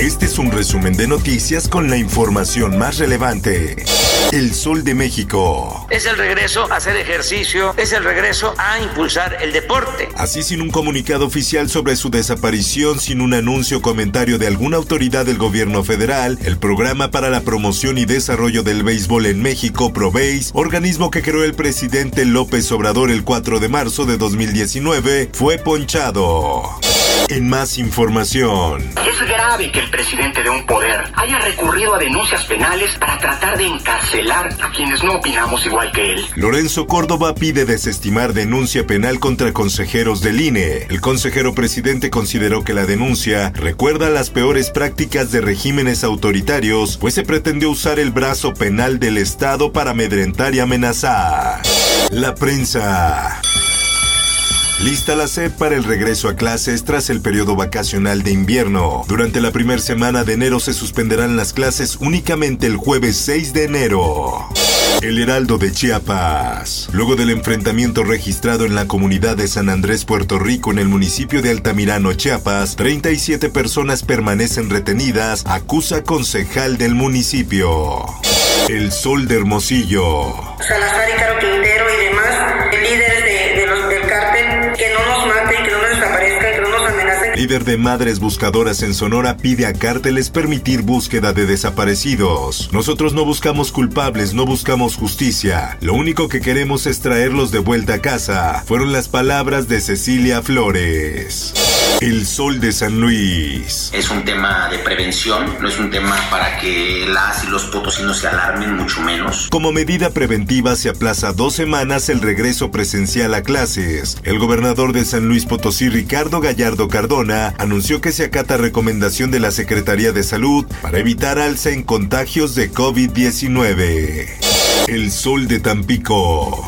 Este es un resumen de noticias con la información más relevante. El Sol de México. Es el regreso a hacer ejercicio, es el regreso a impulsar el deporte. Así sin un comunicado oficial sobre su desaparición, sin un anuncio o comentario de alguna autoridad del gobierno federal, el Programa para la Promoción y Desarrollo del Béisbol en México, ProBase, organismo que creó el presidente López Obrador el 4 de marzo de 2019, fue ponchado. En más información. Es grave que el presidente de un poder haya recurrido a denuncias penales para tratar de encarcelar a quienes no opinamos igual que él. Lorenzo Córdoba pide desestimar denuncia penal contra consejeros del INE. El consejero presidente consideró que la denuncia recuerda las peores prácticas de regímenes autoritarios, pues se pretendió usar el brazo penal del Estado para amedrentar y amenazar. La prensa. Lista la SEP para el regreso a clases tras el periodo vacacional de invierno. Durante la primera semana de enero se suspenderán las clases únicamente el jueves 6 de enero. El Heraldo de Chiapas. Luego del enfrentamiento registrado en la comunidad de San Andrés, Puerto Rico, en el municipio de Altamirano, Chiapas, 37 personas permanecen retenidas, acusa concejal del municipio. El Sol de Hermosillo. Salazar y Caro Quintero Líder de Madres Buscadoras en Sonora pide a cárteles permitir búsqueda de desaparecidos. Nosotros no buscamos culpables, no buscamos justicia. Lo único que queremos es traerlos de vuelta a casa. Fueron las palabras de Cecilia Flores. El Sol de San Luis. Es un tema de prevención, no es un tema para que las y los potosinos se alarmen, mucho menos. Como medida preventiva se aplaza dos semanas el regreso presencial a clases. El gobernador de San Luis Potosí, Ricardo Gallardo Cardona, anunció que se acata recomendación de la Secretaría de Salud para evitar alza en contagios de COVID-19. El Sol de Tampico.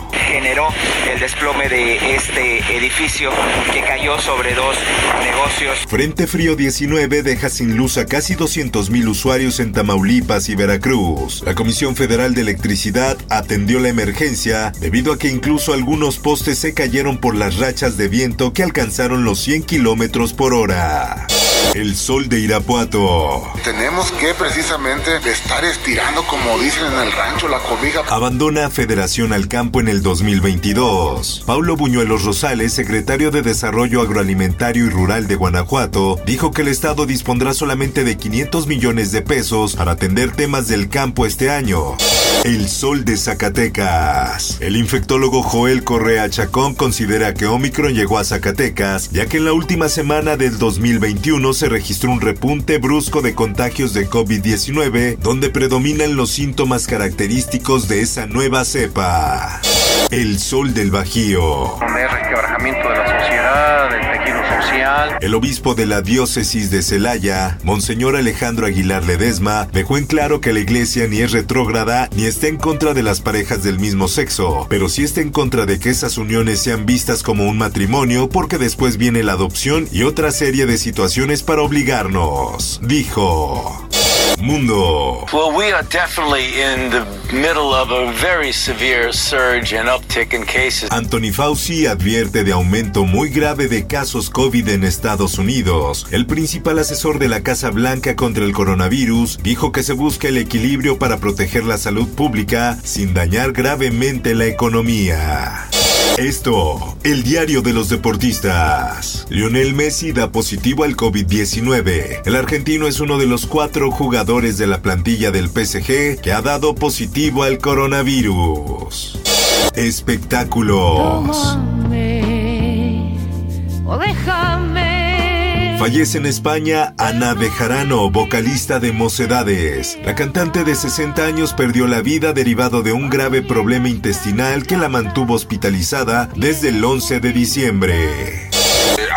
Desplome de este edificio que cayó sobre dos negocios. Frente Frío 19 deja sin luz a casi 200.000 usuarios en Tamaulipas y Veracruz. La Comisión Federal de Electricidad atendió la emergencia debido a que incluso algunos postes se cayeron por las rachas de viento que alcanzaron los 100 kilómetros por hora. El sol de Irapuato. Tenemos que precisamente estar estirando, como dicen en el rancho, la cobija. Abandona Federación al Campo en el 2022. Paulo Buñuelos Rosales, secretario de Desarrollo Agroalimentario y Rural de Guanajuato, dijo que el Estado dispondrá solamente de 500 millones de pesos para atender temas del campo este año. El sol de Zacatecas. El infectólogo Joel Correa Chacón considera que Omicron llegó a Zacatecas, ya que en la última semana del 2021 se registró un repunte brusco de contagios de COVID-19, donde predominan los síntomas característicos de esa nueva cepa. El sol del Bajío. El obispo de la diócesis de Celaya, Monseñor Alejandro Aguilar Ledesma, dejó en claro que la iglesia ni es retrógrada ni está en contra de las parejas del mismo sexo, pero sí está en contra de que esas uniones sean vistas como un matrimonio porque después viene la adopción y otra serie de situaciones para obligarnos. Dijo. Mundo. Well, we are definitely in the middle of a very severe surge and uptick in cases. Anthony Fauci advierte de aumento muy grave de casos COVID en Estados Unidos. El principal asesor de la Casa Blanca contra el coronavirus dijo que se busca el equilibrio para proteger la salud pública sin dañar gravemente la economía. Esto, el diario de los deportistas. Lionel Messi da positivo al COVID-19. El argentino es uno de los cuatro jugadores de la plantilla del PSG que ha dado positivo al coronavirus. Espectáculos. Fallece en España Ana Bejarano, vocalista de Mocedades. La cantante de 60 años perdió la vida derivado de un grave problema intestinal que la mantuvo hospitalizada desde el 11 de diciembre.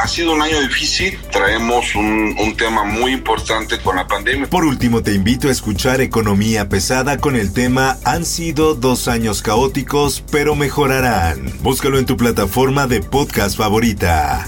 ha sido un año difícil, traemos un, un tema muy importante con la pandemia. Por último, te invito a escuchar Economía Pesada con el tema Han sido dos años caóticos, pero mejorarán. Búscalo en tu plataforma de podcast favorita.